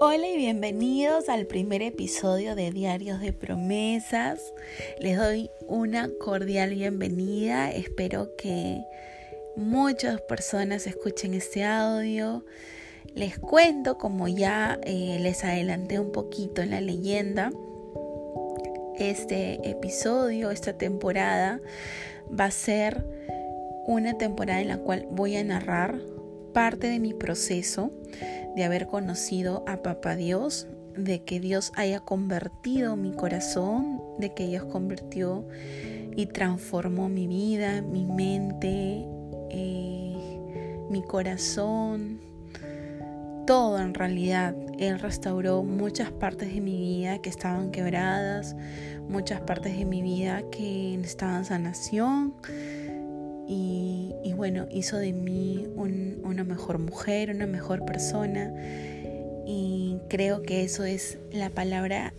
Hola y bienvenidos al primer episodio de Diarios de Promesas. Les doy una cordial bienvenida. Espero que muchas personas escuchen este audio. Les cuento, como ya eh, les adelanté un poquito en la leyenda, este episodio, esta temporada, va a ser una temporada en la cual voy a narrar parte de mi proceso de haber conocido a Papá Dios, de que Dios haya convertido mi corazón, de que Dios convirtió y transformó mi vida, mi mente, eh, mi corazón, todo en realidad. Él restauró muchas partes de mi vida que estaban quebradas, muchas partes de mi vida que necesitaban sanación y, bueno, hizo de mí una mejor mujer, una mejor persona y creo que eso es la palabra,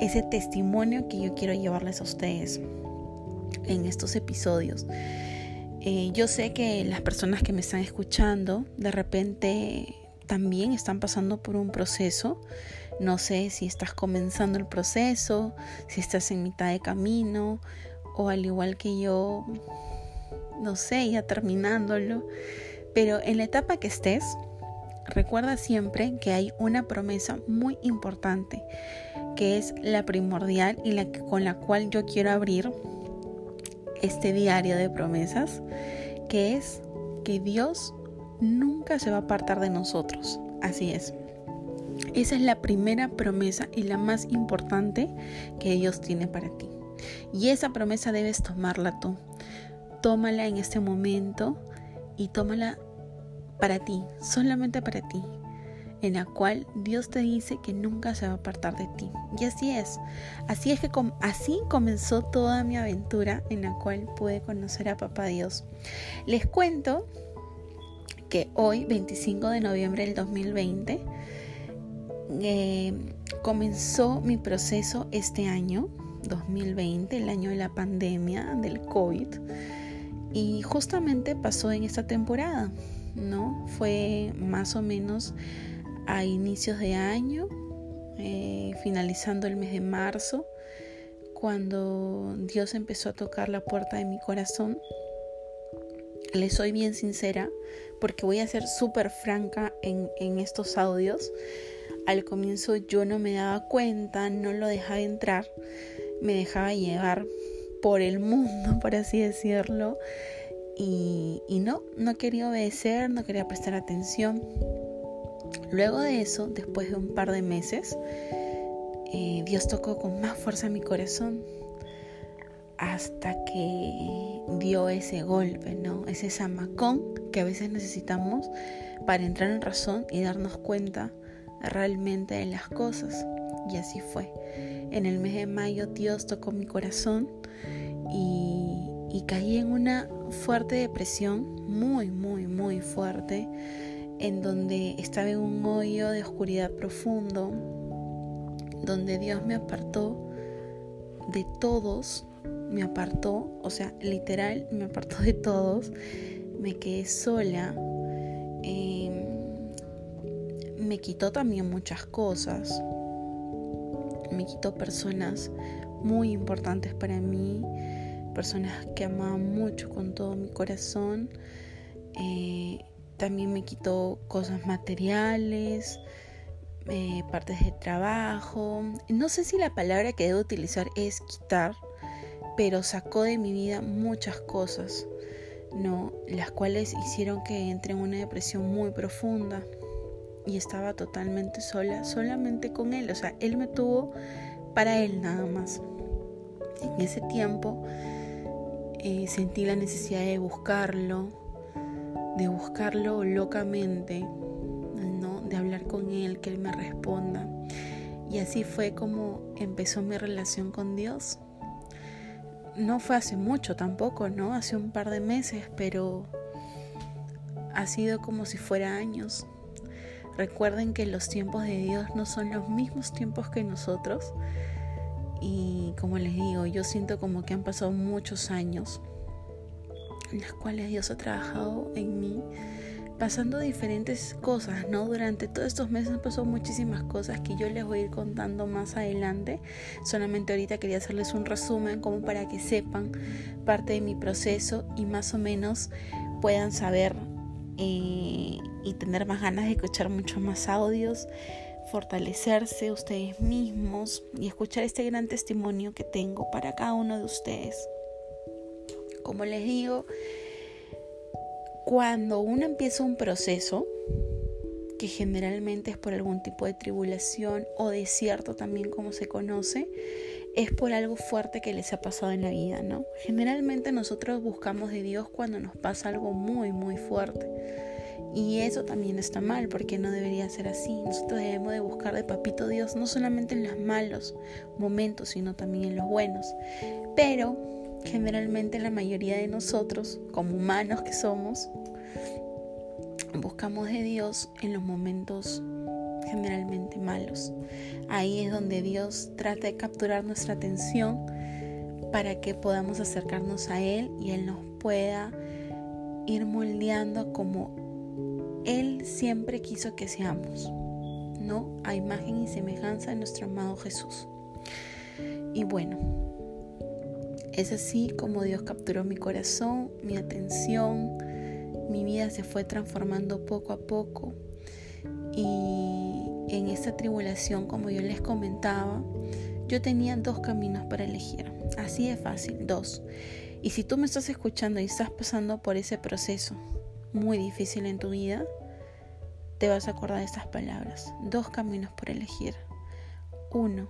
ese testimonio que yo quiero llevarles a ustedes en estos episodios. Eh, yo sé que las personas que me están escuchando de repente también están pasando por un proceso. No sé si estás comenzando el proceso, si estás en mitad de camino o al igual que yo no sé, ya terminándolo. Pero en la etapa que estés, recuerda siempre que hay una promesa muy importante, que es la primordial y la con la cual yo quiero abrir este diario de promesas, que es que Dios nunca se va a apartar de nosotros. Así es. Esa es la primera promesa y la más importante que Dios tiene para ti. Y esa promesa debes tomarla tú tómala en este momento y tómala para ti, solamente para ti, en la cual Dios te dice que nunca se va a apartar de ti. Y así es. Así es que así comenzó toda mi aventura en la cual pude conocer a Papá Dios. Les cuento que hoy, 25 de noviembre del 2020, eh, comenzó mi proceso este año, 2020, el año de la pandemia del COVID y justamente pasó en esta temporada, ¿no? Fue más o menos a inicios de año, eh, finalizando el mes de marzo, cuando Dios empezó a tocar la puerta de mi corazón. Le soy bien sincera, porque voy a ser súper franca en, en estos audios. Al comienzo yo no me daba cuenta, no lo dejaba entrar, me dejaba llevar por el mundo, por así decirlo. Y, no, no quería obedecer, no quería prestar atención. Luego de eso, después de un par de meses, eh, Dios tocó con más fuerza mi corazón hasta que dio ese golpe, ¿no? Ese zamacón que a veces necesitamos para entrar en razón y darnos cuenta realmente de las cosas. Y así fue. En el mes de mayo Dios tocó mi corazón y, caí en una fuerte depresión, muy, muy, muy fuerte, en donde estaba en un hoyo de oscuridad profundo, donde Dios me apartó de todos, me apartó, o sea, literal, me apartó de todos, me quedé sola, em, me quitó también muchas cosas, me quitó personas muy importantes para mí, personas que amaba mucho con todo mi corazón. Eh, también me quitó cosas materiales, eh, partes de trabajo. No sé si la palabra que debo utilizar es quitar, pero sacó de mi vida muchas cosas, ¿no? Las cuales hicieron que entre en una depresión muy profunda y estaba totalmente sola, solamente con él. O sea, él me tuvo para él nada más. En ese tiempo eh, sentí la necesidad de buscarlo, de buscarlo locamente, ¿no? de hablar con él, que él me responda. Y así fue como empezó mi relación con Dios. No fue hace mucho tampoco, ¿no? Hace un par de meses, pero ha sido como si fuera años. Recuerden que los tiempos de Dios no son los mismos tiempos que nosotros. Y como les digo, yo siento como que han pasado muchos años en los cuales Dios ha trabajado en mí, pasando diferentes cosas, ¿no? Durante todos estos meses han pasado muchísimas cosas que yo les voy a ir contando más adelante. Solamente ahorita quería hacerles un resumen como para que sepan parte de mi proceso y más o menos puedan saber eh, y tener más ganas de escuchar muchos más audios, fortalecerse ustedes mismos y escuchar este gran testimonio que tengo para cada uno de ustedes. Como les digo, cuando uno empieza un proceso, que generalmente es por algún tipo de tribulación o desierto también como se conoce, es por algo fuerte que les ha pasado en la vida, ¿no? Generalmente nosotros buscamos de Dios cuando nos pasa algo muy, muy fuerte. Y eso también está mal, porque no debería ser así. Nosotros debemos de buscar de Papito Dios no solamente en los malos momentos, sino también en los buenos. Pero generalmente la mayoría de nosotros, como humanos que somos, buscamos de Dios en los momentos generalmente malos. Ahí es donde Dios trata de capturar nuestra atención para que podamos acercarnos a Él y Él nos pueda ir moldeando como Él siempre quiso que seamos, ¿no? A imagen y semejanza de nuestro amado Jesús. Y bueno, es así como Dios capturó mi corazón, mi atención, mi vida se fue transformando poco a poco. Y en esta tribulación, como yo les comentaba, yo tenía dos caminos para elegir. Así de fácil, dos. Y si tú me estás escuchando y estás pasando por ese proceso muy difícil en tu vida, te vas a acordar de estas palabras. Dos caminos por elegir. Uno,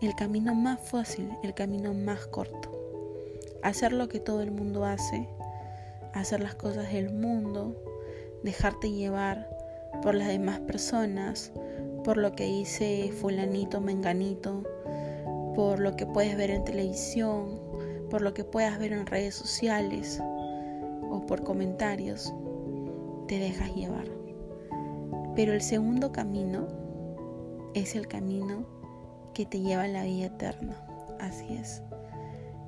el camino más fácil, el camino más corto. Hacer lo que todo el mundo hace, hacer las cosas del mundo, dejarte llevar por las demás personas, por lo que dice fulanito, menganito, por lo que puedes ver en televisión, por lo que puedas ver en redes sociales o por comentarios, te dejas llevar. Pero el segundo camino es el camino que te lleva a la vida eterna. Así es.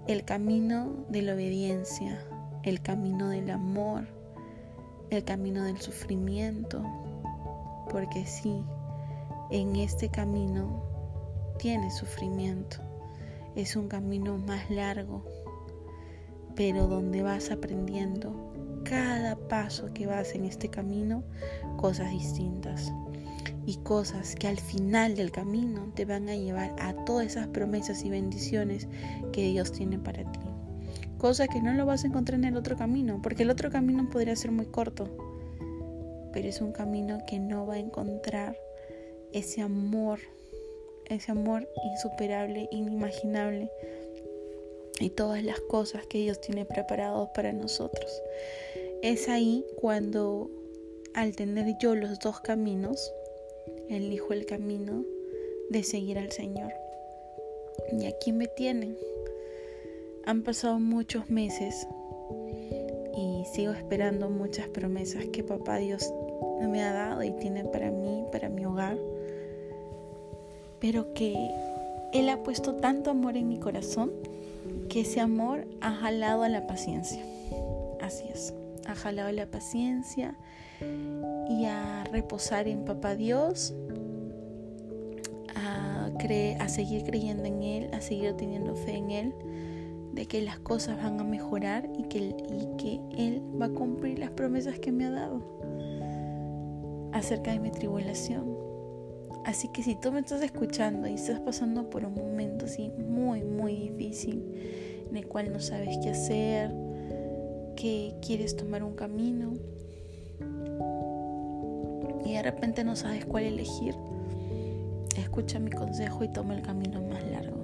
El camino de la obediencia, el camino del amor, el camino del sufrimiento, porque sí, en este camino tiene sufrimiento. Es un camino más largo, pero donde vas aprendiendo cada paso que vas en este camino cosas distintas. Y cosas que al final del camino te van a llevar a todas esas promesas y bendiciones que Dios tiene para ti. Cosa que no lo vas a encontrar en el otro camino, porque el otro camino podría ser muy corto, pero es un camino que no va a encontrar ese amor, ese amor insuperable, inimaginable y todas las cosas que Dios tiene preparados para nosotros. Es ahí cuando al tener yo los dos caminos, elijo el camino de seguir al Señor. Y aquí me tienen han pasado muchos meses y sigo esperando muchas promesas que papá Dios me ha dado y tiene para mí, para mi hogar. Pero que Él ha puesto tanto amor en mi corazón que ese amor ha jalado a la paciencia. Así es, ha jalado a la paciencia y a reposar en papá Dios, a, a seguir creyendo en Él, a seguir teniendo fe en Él de que las cosas van a mejorar y y que Él va a cumplir las promesas que me ha dado acerca de mi tribulación. Así que si tú me estás escuchando y estás pasando por un momento así muy, muy difícil, en el cual no sabes qué hacer, que quieres tomar un camino y de repente no sabes cuál elegir, escucha mi consejo y toma el camino más largo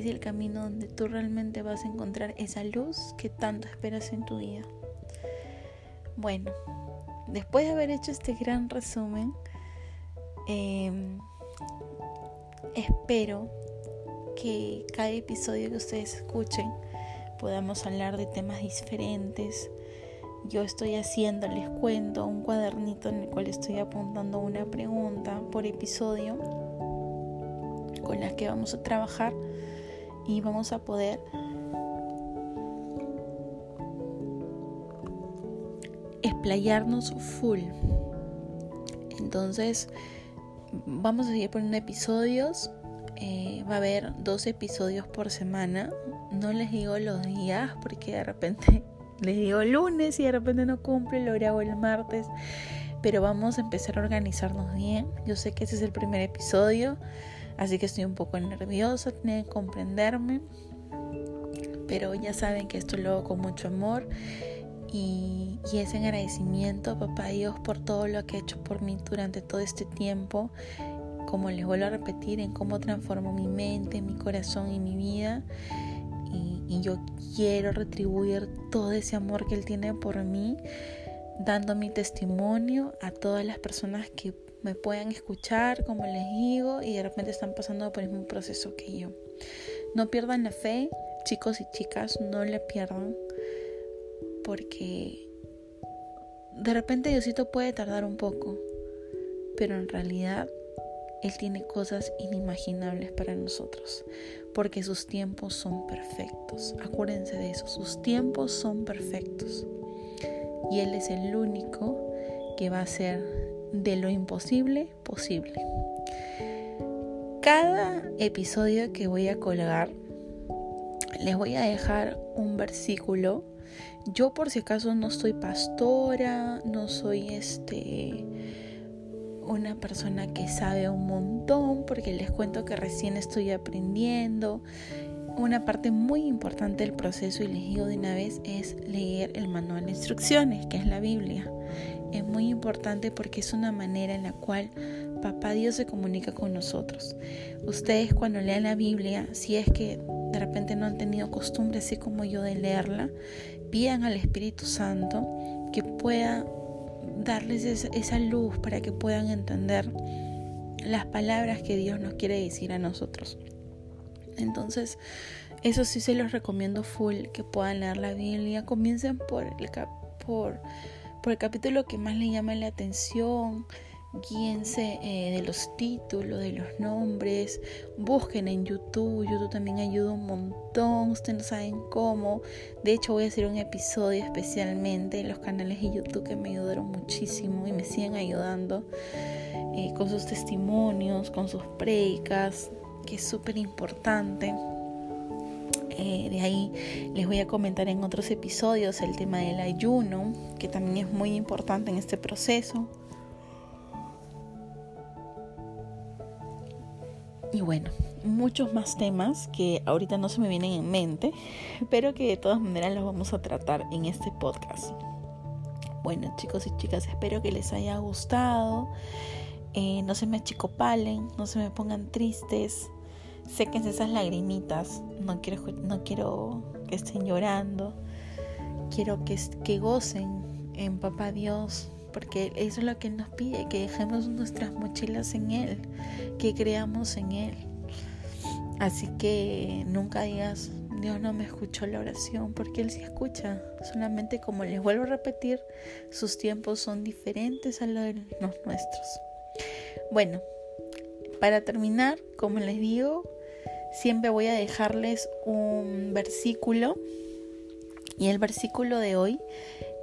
es el camino donde tú realmente vas a encontrar esa luz que tanto esperas en tu vida. Bueno, después de haber hecho este gran resumen, em, espero que cada episodio que ustedes escuchen podamos hablar de temas diferentes. Yo estoy haciendo, les cuento, un cuadernito en el cual estoy apuntando una pregunta por episodio con la que vamos a trabajar y vamos a poder explayarnos full. Entonces, vamos a seguir poniendo episodios. Eh, va a haber dos episodios por semana. No les digo los días porque de repente les digo lunes y de repente no cumple, lo hago el martes. Pero vamos a empezar a organizarnos bien. Yo sé que ese es el primer episodio, así que estoy un poco nerviosa, tienen que comprenderme. Pero ya saben que esto lo hago con mucho amor y, y es en agradecimiento, papá Dios, por todo lo que ha hecho por mí durante todo este tiempo. Como les vuelvo a repetir, en cómo transformó mi mente, mi corazón y mi vida. Y, y yo quiero retribuir todo ese amor que Él tiene por mí, dando mi testimonio a todas las personas que me puedan escuchar, como les digo, y de repente están pasando por el mismo proceso que yo. No pierdan la fe, chicos y chicas, no la pierdan porque de repente Diosito puede tardar un poco, pero en realidad Él tiene cosas inimaginables para nosotros, porque sus tiempos son perfectos. Acuérdense de eso, sus tiempos son perfectos. Y Él es el único que va a hacer de lo imposible posible. Cada episodio que voy a colgar, les voy a dejar un versículo yo por si acaso no soy pastora, no soy este una persona que sabe un montón, porque les cuento que recién estoy aprendiendo. Una parte muy importante del proceso, y les digo de una vez, es leer el manual de instrucciones, que es la Biblia. Es muy importante porque es una manera en la cual Papá Dios se comunica con nosotros. Ustedes cuando lean la Biblia, si es que de repente no han tenido costumbre así como yo de leerla, pidan al Espíritu Santo que pueda darles esa, luz para que puedan entender las palabras que Dios nos quiere decir a nosotros. Entonces, eso sí se los recomiendo full, que puedan leer la Biblia. Comiencen por el, por, por el capítulo que más le llama la atención guíense eh, de los títulos, de los nombres, busquen en YouTube, YouTube también ayuda un montón, ustedes no saben cómo, de hecho voy a hacer un episodio especialmente en los canales de YouTube que me ayudaron muchísimo y me siguen ayudando eh, con sus testimonios, con sus predicas, que es súper importante. Eh, de ahí les voy a comentar en otros episodios el tema del ayuno, que también es muy importante en este proceso. Y bueno, muchos más temas que ahorita no se me vienen en mente, pero que de todas maneras los vamos a tratar en este podcast. Bueno, chicos y chicas, espero que les haya gustado. Eh, no se me achicopalen, no se me pongan tristes. Sequen esas lagrimitas. No quiero, no quiero que estén llorando. Quiero que, que gocen en Papá Dios, porque eso es lo que Él nos pide, que dejemos nuestras mochilas en Él, que creamos en Él. Así que nunca digas, Dios no me escuchó la oración, porque Él sí escucha. Solamente como les vuelvo a repetir, sus tiempos son diferentes a los de los nuestros. Bueno, para terminar, como les digo, siempre voy a dejarles un versículo. Y el versículo de hoy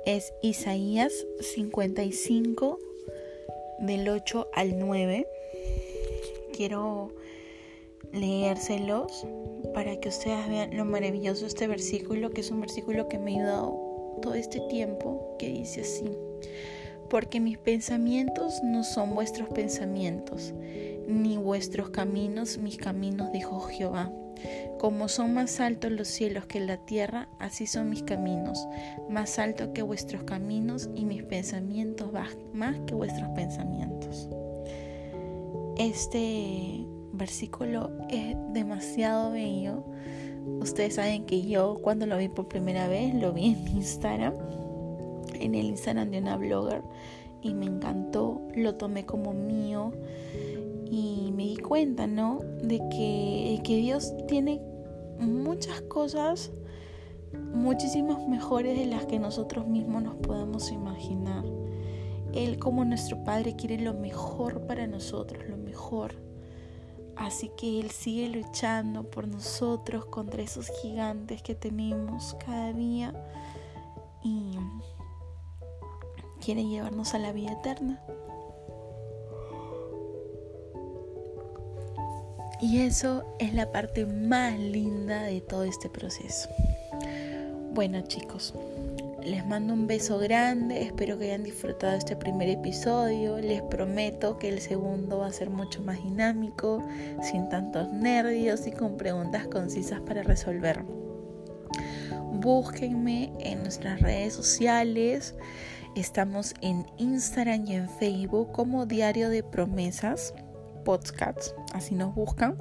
es Isaías 55 del 8 al 9. Quiero leérselos para que ustedes vean lo maravilloso de este versículo, que es un versículo que me ha ayudado todo este tiempo, que dice así, porque mis pensamientos no son vuestros pensamientos, ni vuestros caminos mis caminos, dijo Jehová. Como son más altos los cielos que la tierra, así son mis caminos, más altos que vuestros caminos y mis pensamientos más que vuestros pensamientos. Este versículo es demasiado bello. Ustedes saben que yo cuando lo vi por primera vez lo vi en Instagram, en el Instagram de una blogger y me encantó, lo tomé como mío y me di cuenta, ¿no? De que, que Dios tiene muchas cosas muchísimas mejores de las que nosotros mismos nos podemos imaginar. Él como nuestro Padre quiere lo mejor para nosotros, lo mejor. Así que Él sigue luchando por nosotros contra esos gigantes que tenemos cada día. Y, quiere llevarnos a la vida eterna. Y eso es la parte más linda de todo este proceso. Bueno chicos, les mando un beso grande, espero que hayan disfrutado este primer episodio, les prometo que el segundo va a ser mucho más dinámico, sin tantos nervios y con preguntas concisas para resolver. Búsquenme en nuestras redes sociales, estamos en Instagram y en Facebook como Diario de Promesas Podcasts, así nos buscan.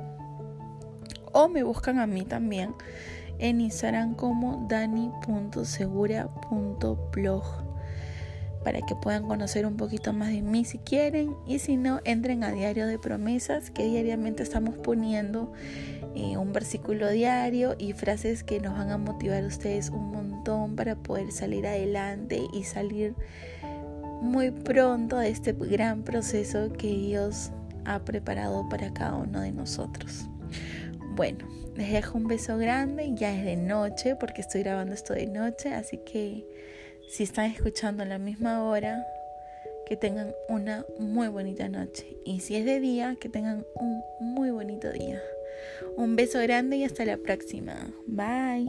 O me buscan a mí también en Instagram como dani.segura.blog para que puedan conocer un poquito más de mí si quieren y si no entren a Diario de Promesas que diariamente estamos poniendo eh, un versículo diario y frases que nos van a motivar a ustedes un montón para poder salir adelante y salir muy pronto de este gran proceso que Dios ha preparado para cada uno de nosotros. Bueno, les dejo un beso grande, ya es de noche porque estoy grabando esto de noche, así que si están escuchando a la misma hora, que tengan una muy bonita noche. Y si es de día, que tengan un muy bonito día. Un beso grande y hasta la próxima. Bye.